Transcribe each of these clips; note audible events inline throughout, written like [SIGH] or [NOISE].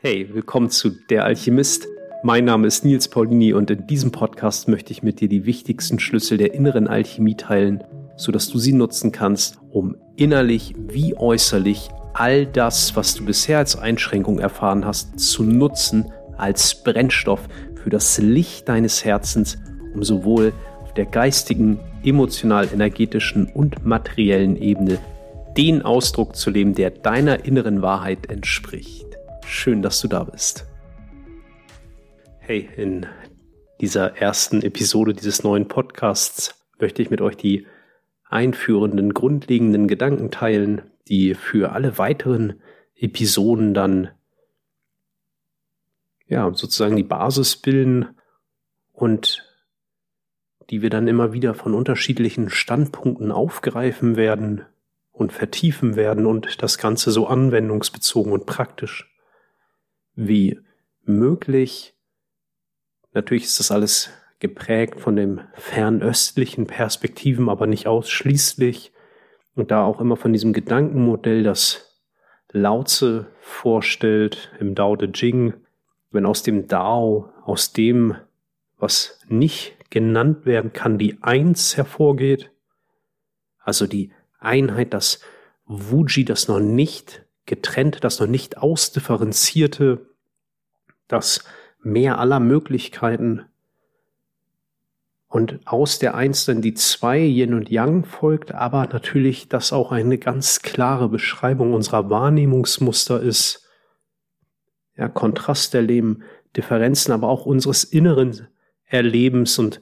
Hey, willkommen zu Der Alchemist. Mein Name ist Nils Paulini und in diesem Podcast möchte ich mit dir die wichtigsten Schlüssel der inneren Alchemie teilen, sodass du sie nutzen kannst, um innerlich wie äußerlich all das, was du bisher als Einschränkung erfahren hast, zu nutzen als Brennstoff für das Licht deines Herzens, um sowohl auf der geistigen, emotional-energetischen und materiellen Ebene den Ausdruck zu leben, der deiner inneren Wahrheit entspricht. Schön, dass du da bist. Hey, in dieser ersten Episode dieses neuen Podcasts möchte ich mit euch die einführenden, grundlegenden Gedanken teilen, die für alle weiteren Episoden dann ja sozusagen die Basis bilden und die wir dann immer wieder von unterschiedlichen Standpunkten aufgreifen werden und vertiefen werden und das Ganze so anwendungsbezogen und praktisch wie möglich. Natürlich ist das alles geprägt von dem fernöstlichen Perspektiven, aber nicht ausschließlich. Und da auch immer von diesem Gedankenmodell, das Laozi vorstellt im Dao De Jing, wenn aus dem Dao, aus dem, was nicht genannt werden kann, die Eins hervorgeht, also die Einheit, das Wuji, das noch nicht getrennte, das noch nicht ausdifferenzierte, das Meer aller Möglichkeiten und aus der Eins dann die zwei Yin und Yang folgt, aber natürlich das auch eine ganz klare Beschreibung unserer Wahrnehmungsmuster ist. Ja, Kontrast erleben, Differenzen, aber auch unseres inneren Erlebens und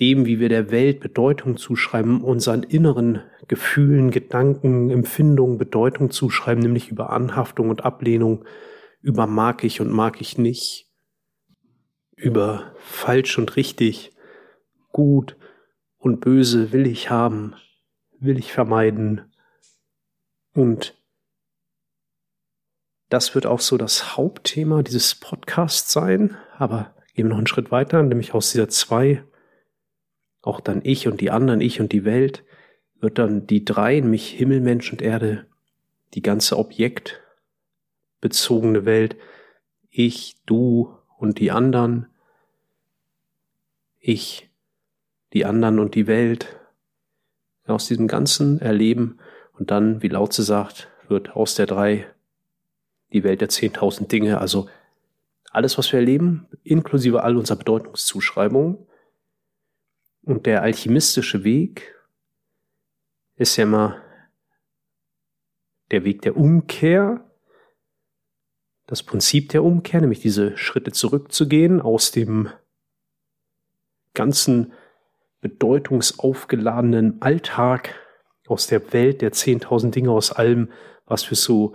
dem, wie wir der Welt Bedeutung zuschreiben, unseren inneren Gefühlen, Gedanken, Empfindungen Bedeutung zuschreiben, nämlich über Anhaftung und Ablehnung, über mag ich und mag ich nicht, über falsch und richtig, gut und böse will ich haben, will ich vermeiden. Und das wird auch so das Hauptthema dieses Podcasts sein, aber gehen wir noch einen Schritt weiter, nämlich aus dieser zwei. Auch dann ich und die anderen, ich und die Welt, wird dann die drei, nämlich Himmel, Mensch und Erde, die ganze objektbezogene Welt, ich, du und die anderen, ich, die anderen und die Welt, aus diesem ganzen Erleben. Und dann, wie Lautze sagt, wird aus der drei die Welt der zehntausend Dinge, also alles, was wir erleben, inklusive all unserer Bedeutungszuschreibungen, und der alchemistische Weg ist ja immer der Weg der Umkehr, das Prinzip der Umkehr, nämlich diese Schritte zurückzugehen aus dem ganzen bedeutungsaufgeladenen Alltag, aus der Welt der 10.000 Dinge, aus allem, was wir so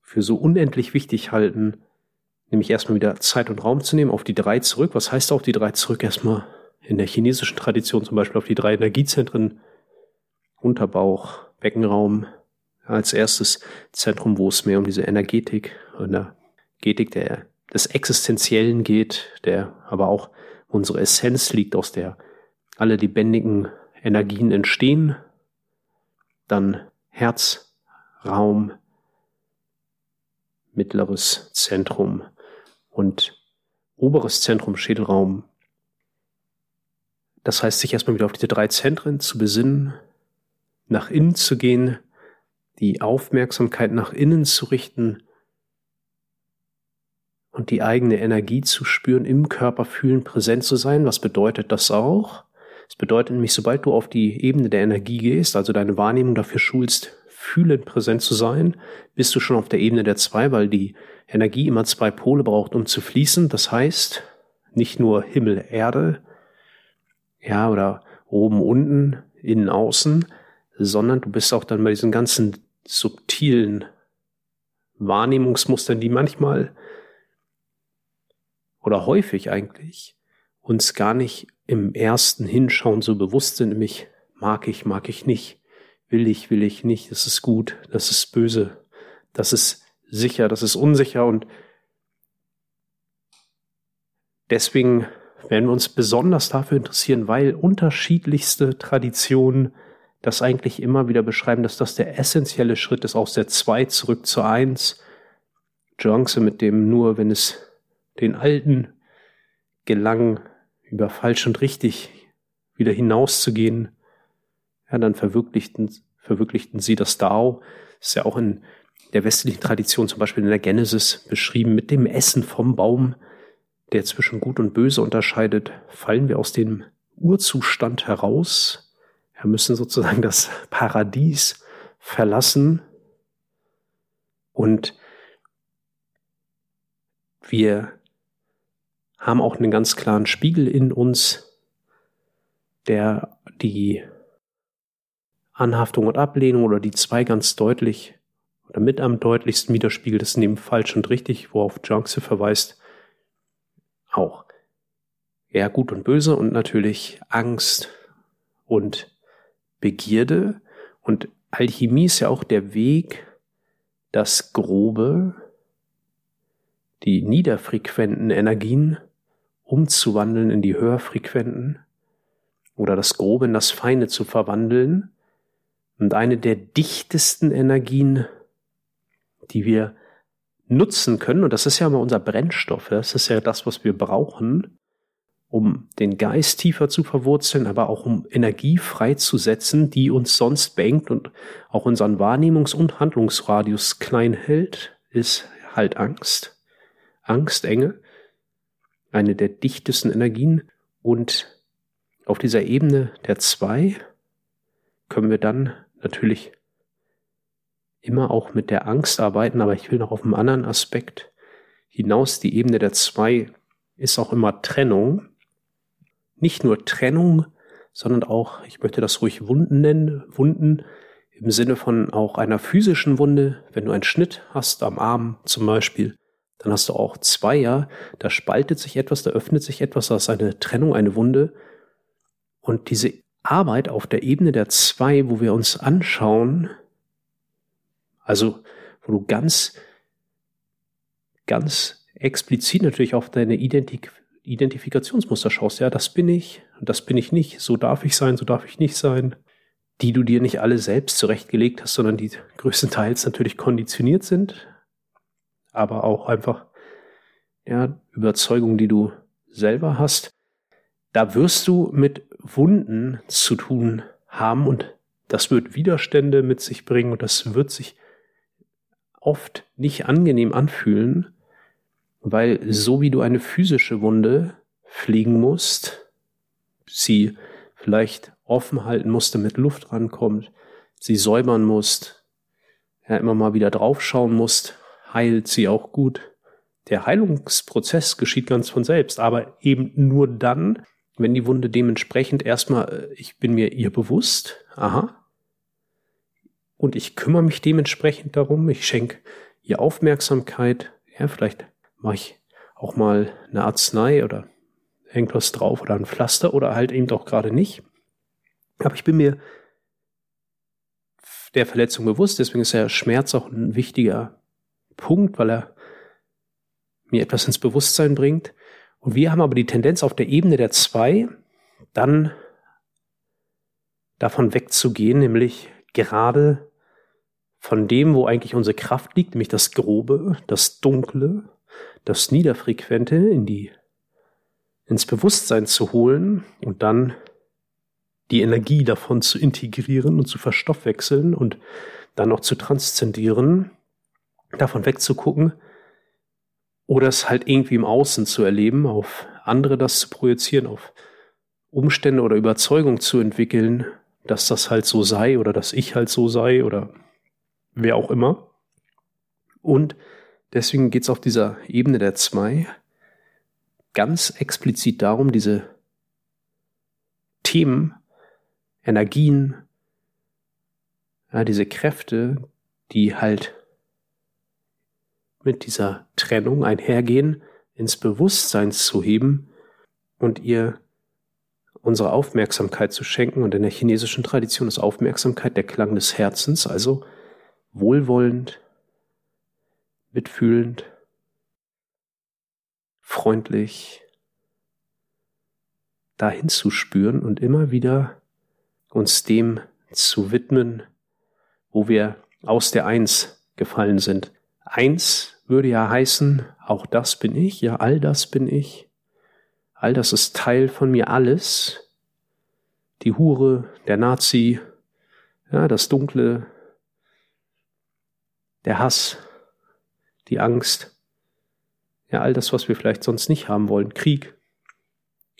für so unendlich wichtig halten, nämlich erstmal wieder Zeit und Raum zu nehmen, auf die drei zurück. Was heißt auf die drei zurück? Erstmal in der chinesischen Tradition zum Beispiel auf die drei Energiezentren, Unterbauch, Beckenraum, als erstes Zentrum, wo es mehr um diese Energetik, Energetik der, des Existenziellen geht, der aber auch unsere Essenz liegt, aus der alle lebendigen Energien entstehen. Dann Herzraum, mittleres Zentrum und oberes Zentrum, Schädelraum, das heißt, sich erstmal wieder auf diese drei Zentren zu besinnen, nach innen zu gehen, die Aufmerksamkeit nach innen zu richten und die eigene Energie zu spüren, im Körper fühlen, präsent zu sein. Was bedeutet das auch? Es bedeutet nämlich, sobald du auf die Ebene der Energie gehst, also deine Wahrnehmung dafür schulst, fühlend präsent zu sein, bist du schon auf der Ebene der zwei, weil die Energie immer zwei Pole braucht, um zu fließen. Das heißt, nicht nur Himmel, Erde, ja, oder oben, unten, innen, außen, sondern du bist auch dann bei diesen ganzen subtilen Wahrnehmungsmustern, die manchmal oder häufig eigentlich uns gar nicht im ersten Hinschauen so bewusst sind, nämlich mag ich, mag ich nicht, will ich, will ich nicht, das ist gut, das ist böse, das ist sicher, das ist unsicher und deswegen werden wir uns besonders dafür interessieren, weil unterschiedlichste Traditionen das eigentlich immer wieder beschreiben, dass das der essentielle Schritt ist, aus der 2 zurück zur 1, Jonce mit dem nur, wenn es den Alten gelang, über falsch und richtig wieder hinauszugehen, ja, dann verwirklichten, verwirklichten sie das Dao. Ist ja auch in der westlichen Tradition, zum Beispiel in der Genesis, beschrieben mit dem Essen vom Baum, der zwischen Gut und Böse unterscheidet, fallen wir aus dem Urzustand heraus. Wir müssen sozusagen das Paradies verlassen und wir haben auch einen ganz klaren Spiegel in uns, der die Anhaftung und Ablehnung oder die zwei ganz deutlich oder mit am deutlichsten widerspiegelt ist neben falsch und richtig, worauf Junxe verweist, auch. Ja, gut und böse und natürlich Angst und Begierde. Und Alchemie ist ja auch der Weg, das Grobe, die niederfrequenten Energien umzuwandeln in die höherfrequenten oder das Grobe in das Feine zu verwandeln. Und eine der dichtesten Energien, die wir nutzen können, und das ist ja mal unser Brennstoff, das ist ja das, was wir brauchen, um den Geist tiefer zu verwurzeln, aber auch um Energie freizusetzen, die uns sonst bängt und auch unseren Wahrnehmungs- und Handlungsradius klein hält, ist halt Angst. Angst, Enge, eine der dichtesten Energien und auf dieser Ebene der zwei können wir dann natürlich immer auch mit der Angst arbeiten, aber ich will noch auf einen anderen Aspekt hinaus. Die Ebene der zwei ist auch immer Trennung. Nicht nur Trennung, sondern auch, ich möchte das ruhig Wunden nennen, Wunden im Sinne von auch einer physischen Wunde. Wenn du einen Schnitt hast am Arm zum Beispiel, dann hast du auch Zweier, da spaltet sich etwas, da öffnet sich etwas, da ist eine Trennung, eine Wunde. Und diese Arbeit auf der Ebene der zwei, wo wir uns anschauen, also, wo du ganz, ganz explizit natürlich auf deine Identik Identifikationsmuster schaust. Ja, das bin ich, das bin ich nicht, so darf ich sein, so darf ich nicht sein. Die du dir nicht alle selbst zurechtgelegt hast, sondern die größtenteils natürlich konditioniert sind, aber auch einfach, ja, Überzeugungen, die du selber hast. Da wirst du mit Wunden zu tun haben und das wird Widerstände mit sich bringen und das wird sich oft nicht angenehm anfühlen, weil so wie du eine physische Wunde pflegen musst, sie vielleicht offen halten musst, damit Luft rankommt, sie säubern musst, ja, immer mal wieder draufschauen musst, heilt sie auch gut. Der Heilungsprozess geschieht ganz von selbst, aber eben nur dann, wenn die Wunde dementsprechend erstmal, äh, ich bin mir ihr bewusst, aha, und ich kümmere mich dementsprechend darum. Ich schenke ihr Aufmerksamkeit. Ja, vielleicht mache ich auch mal eine Arznei oder irgendwas drauf oder ein Pflaster oder halt eben auch gerade nicht. Aber ich bin mir der Verletzung bewusst, deswegen ist der Schmerz auch ein wichtiger Punkt, weil er mir etwas ins Bewusstsein bringt. Und wir haben aber die Tendenz auf der Ebene der zwei dann davon wegzugehen, nämlich gerade von dem, wo eigentlich unsere Kraft liegt, nämlich das Grobe, das Dunkle, das Niederfrequente in die, ins Bewusstsein zu holen und dann die Energie davon zu integrieren und zu verstoffwechseln und dann noch zu transzendieren, davon wegzugucken oder es halt irgendwie im Außen zu erleben, auf andere das zu projizieren, auf Umstände oder Überzeugung zu entwickeln, dass das halt so sei oder dass ich halt so sei oder wer auch immer. Und deswegen geht es auf dieser Ebene der zwei ganz explizit darum, diese Themen, Energien, ja, diese Kräfte, die halt mit dieser Trennung einhergehen, ins Bewusstsein zu heben und ihr unsere Aufmerksamkeit zu schenken. Und in der chinesischen Tradition ist Aufmerksamkeit der Klang des Herzens, also wohlwollend, mitfühlend, freundlich dahin zu spüren und immer wieder uns dem zu widmen, wo wir aus der Eins gefallen sind. eins würde ja heißen, auch das bin ich, ja, all das bin ich. All das ist Teil von mir, alles. Die Hure, der Nazi, ja, das Dunkle, der Hass, die Angst, ja, all das, was wir vielleicht sonst nicht haben wollen, Krieg.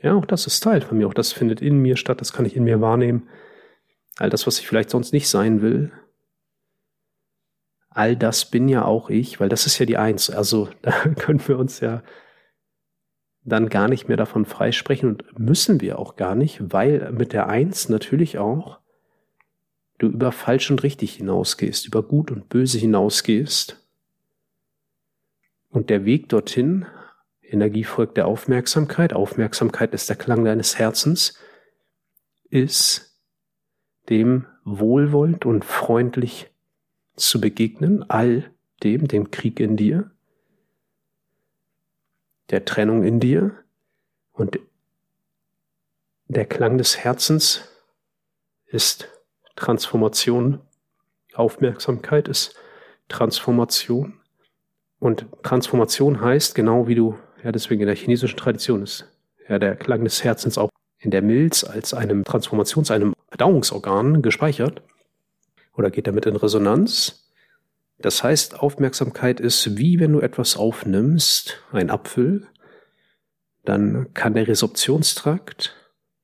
Ja, auch das ist Teil von mir, auch das findet in mir statt, das kann ich in mir wahrnehmen. All das, was ich vielleicht sonst nicht sein will, all das bin ja auch ich, weil das ist ja die Eins. Also [LAUGHS] da können wir uns ja dann gar nicht mehr davon freisprechen und müssen wir auch gar nicht, weil mit der Eins natürlich auch du über falsch und richtig hinausgehst, über gut und böse hinausgehst. Und der Weg dorthin, Energie folgt der Aufmerksamkeit, Aufmerksamkeit ist der Klang deines Herzens, ist dem wohlwollend und freundlich zu begegnen, all dem, dem Krieg in dir, der Trennung in dir und der Klang des Herzens ist Transformation, Aufmerksamkeit ist Transformation und Transformation heißt genau wie du, ja deswegen in der chinesischen Tradition ist, ja der Klang des Herzens auch in der Milz als einem Transformations-, einem Verdauungsorgan gespeichert oder geht damit in Resonanz. Das heißt, Aufmerksamkeit ist wie wenn du etwas aufnimmst, ein Apfel, dann kann der Resorptionstrakt,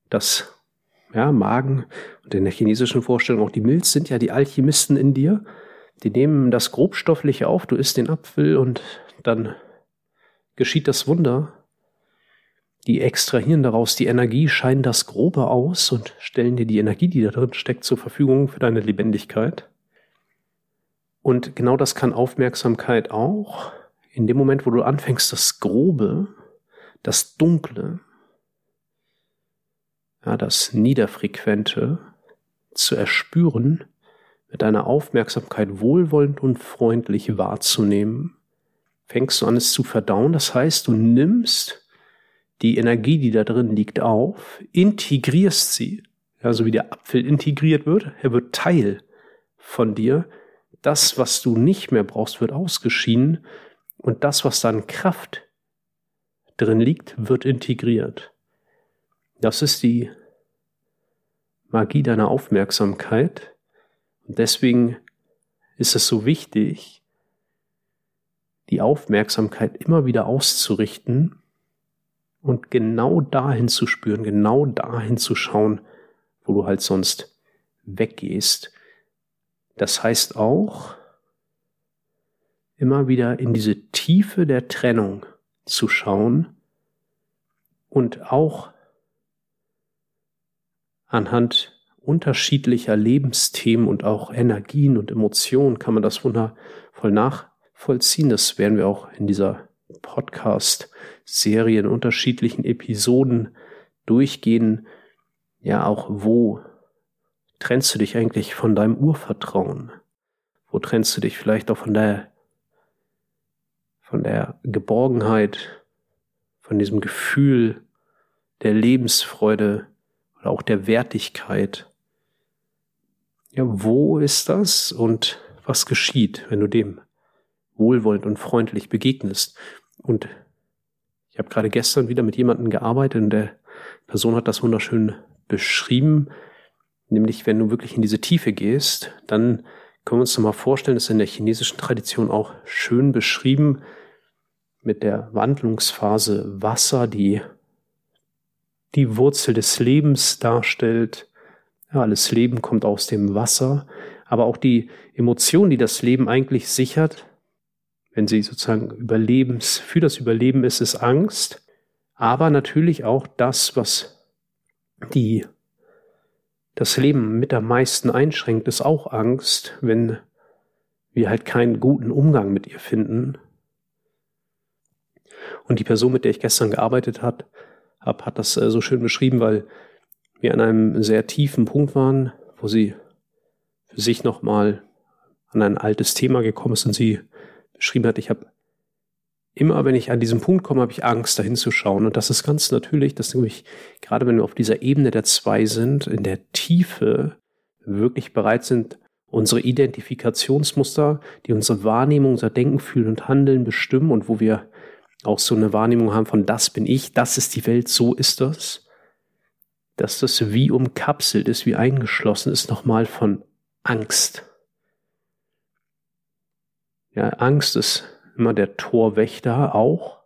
das ja, Magen und in der chinesischen Vorstellung auch die Milz sind ja die Alchemisten in dir. Die nehmen das Grobstoffliche auf, du isst den Apfel und dann geschieht das Wunder. Die extrahieren daraus die Energie, scheinen das Grobe aus und stellen dir die Energie, die da drin steckt, zur Verfügung für deine Lebendigkeit. Und genau das kann Aufmerksamkeit auch. In dem Moment, wo du anfängst, das Grobe, das Dunkle, ja, das Niederfrequente zu erspüren, mit deiner Aufmerksamkeit wohlwollend und freundlich wahrzunehmen, fängst du an, es zu verdauen. Das heißt, du nimmst die Energie, die da drin liegt, auf, integrierst sie, ja, so wie der Apfel integriert wird, er wird Teil von dir. Das, was du nicht mehr brauchst, wird ausgeschieden und das, was dann Kraft drin liegt, wird integriert. Das ist die Magie deiner Aufmerksamkeit. Und deswegen ist es so wichtig, die Aufmerksamkeit immer wieder auszurichten und genau dahin zu spüren, genau dahin zu schauen, wo du halt sonst weggehst. Das heißt auch, immer wieder in diese Tiefe der Trennung zu schauen und auch anhand unterschiedlicher Lebensthemen und auch Energien und Emotionen kann man das wundervoll nachvollziehen. Das werden wir auch in dieser Podcast-Serie in unterschiedlichen Episoden durchgehen. Ja, auch wo trennst du dich eigentlich von deinem Urvertrauen? Wo trennst du dich vielleicht auch von der, von der Geborgenheit, von diesem Gefühl der Lebensfreude oder auch der Wertigkeit? Ja, wo ist das und was geschieht, wenn du dem wohlwollend und freundlich begegnest. Und ich habe gerade gestern wieder mit jemandem gearbeitet und der Person hat das wunderschön beschrieben, nämlich wenn du wirklich in diese Tiefe gehst, dann können wir uns mal vorstellen, das ist in der chinesischen Tradition auch schön beschrieben mit der Wandlungsphase Wasser, die die Wurzel des Lebens darstellt. Ja, alles Leben kommt aus dem Wasser, aber auch die Emotion, die das Leben eigentlich sichert, wenn sie sozusagen Überlebens, für das Überleben ist es Angst, aber natürlich auch das, was die, das Leben mit am meisten einschränkt, ist auch Angst, wenn wir halt keinen guten Umgang mit ihr finden. Und die Person, mit der ich gestern gearbeitet hat, hab, hat das äh, so schön beschrieben, weil wir an einem sehr tiefen Punkt waren, wo sie für sich nochmal an ein altes Thema gekommen ist und sie beschrieben hat, ich habe immer, wenn ich an diesen Punkt komme, habe ich Angst, dahin zu schauen. Und das ist ganz natürlich, dass nämlich, gerade wenn wir auf dieser Ebene der zwei sind, in der Tiefe wirklich bereit sind, unsere Identifikationsmuster, die unsere Wahrnehmung, unser Denken, Fühlen und Handeln bestimmen und wo wir auch so eine Wahrnehmung haben von das bin ich, das ist die Welt, so ist das, dass das wie umkapselt ist, wie eingeschlossen ist, nochmal von Angst. Ja, Angst ist immer der Torwächter auch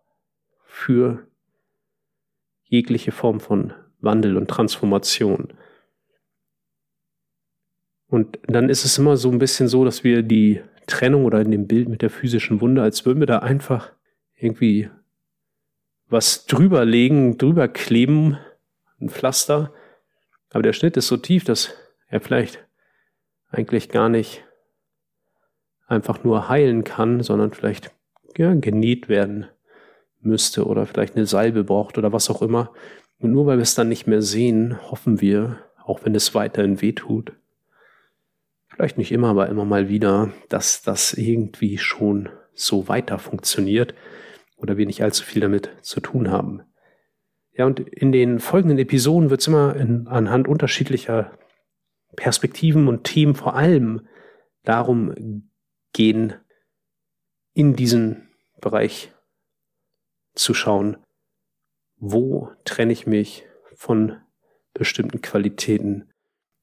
für jegliche Form von Wandel und Transformation. Und dann ist es immer so ein bisschen so, dass wir die Trennung oder in dem Bild mit der physischen Wunde, als würden wir da einfach irgendwie was drüber legen, drüber kleben, ein Pflaster. Aber der Schnitt ist so tief, dass er vielleicht eigentlich gar nicht einfach nur heilen kann, sondern vielleicht ja, genäht werden müsste oder vielleicht eine Salbe braucht oder was auch immer. Und nur weil wir es dann nicht mehr sehen, hoffen wir, auch wenn es weiterhin wehtut, vielleicht nicht immer, aber immer mal wieder, dass das irgendwie schon so weiter funktioniert oder wir nicht allzu viel damit zu tun haben. Ja, und in den folgenden Episoden wird es immer in, anhand unterschiedlicher Perspektiven und Themen vor allem darum gehen, in diesen Bereich zu schauen, wo trenne ich mich von bestimmten Qualitäten,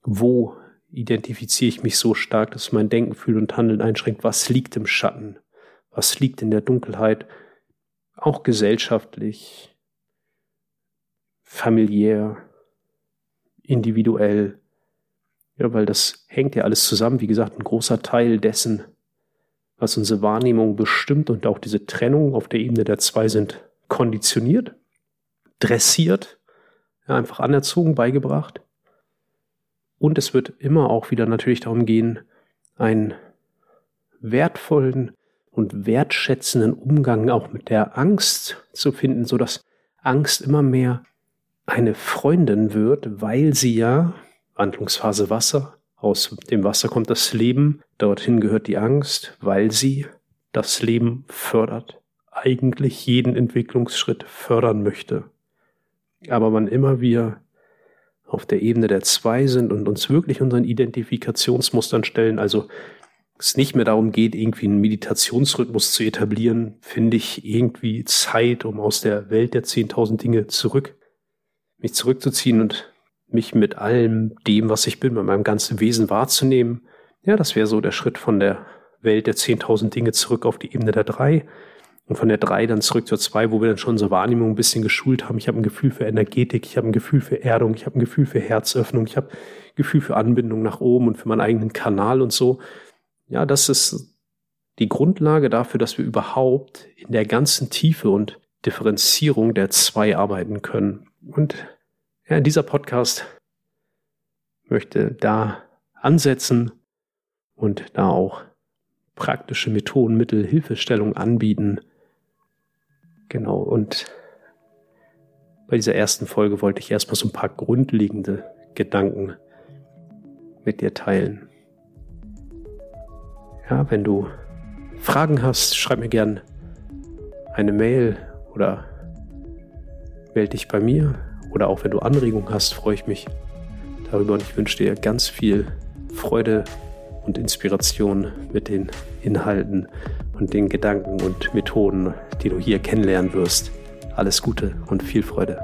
wo identifiziere ich mich so stark, dass mein Denken, Fühlen und Handeln einschränkt. Was liegt im Schatten? Was liegt in der Dunkelheit? Auch gesellschaftlich, familiär, individuell. Ja, weil das hängt ja alles zusammen. Wie gesagt, ein großer Teil dessen, was unsere Wahrnehmung bestimmt und auch diese Trennung auf der Ebene der zwei sind konditioniert, dressiert, ja, einfach anerzogen, beigebracht. Und es wird immer auch wieder natürlich darum gehen, einen wertvollen und wertschätzenden Umgang auch mit der Angst zu finden, so dass Angst immer mehr eine Freundin wird, weil sie ja, Wandlungsphase Wasser, aus dem Wasser kommt das Leben, dorthin gehört die Angst, weil sie das Leben fördert, eigentlich jeden Entwicklungsschritt fördern möchte. Aber wann immer wir auf der Ebene der zwei sind und uns wirklich unseren Identifikationsmustern stellen, also es nicht mehr darum geht, irgendwie einen Meditationsrhythmus zu etablieren, finde ich irgendwie Zeit, um aus der Welt der 10.000 Dinge zurück, mich zurückzuziehen und mich mit allem dem, was ich bin, mit meinem ganzen Wesen wahrzunehmen. Ja, das wäre so der Schritt von der Welt der 10.000 Dinge zurück auf die Ebene der drei und von der drei dann zurück zur zwei, wo wir dann schon unsere Wahrnehmung ein bisschen geschult haben. Ich habe ein Gefühl für Energetik, ich habe ein Gefühl für Erdung, ich habe ein Gefühl für Herzöffnung, ich habe ein Gefühl für Anbindung nach oben und für meinen eigenen Kanal und so. Ja, das ist die Grundlage dafür, dass wir überhaupt in der ganzen Tiefe und Differenzierung der zwei arbeiten können. Und ja, dieser Podcast möchte da ansetzen und da auch praktische Methoden, Mittel, Hilfestellung anbieten, Genau, und bei dieser ersten Folge wollte ich erstmal so ein paar grundlegende Gedanken mit dir teilen. Ja, wenn du Fragen hast, schreib mir gern eine Mail oder melde dich bei mir. Oder auch wenn du Anregungen hast, freue ich mich darüber und ich wünsche dir ganz viel Freude und Inspiration mit den Inhalten und den Gedanken und Methoden, die du hier kennenlernen wirst. Alles Gute und viel Freude.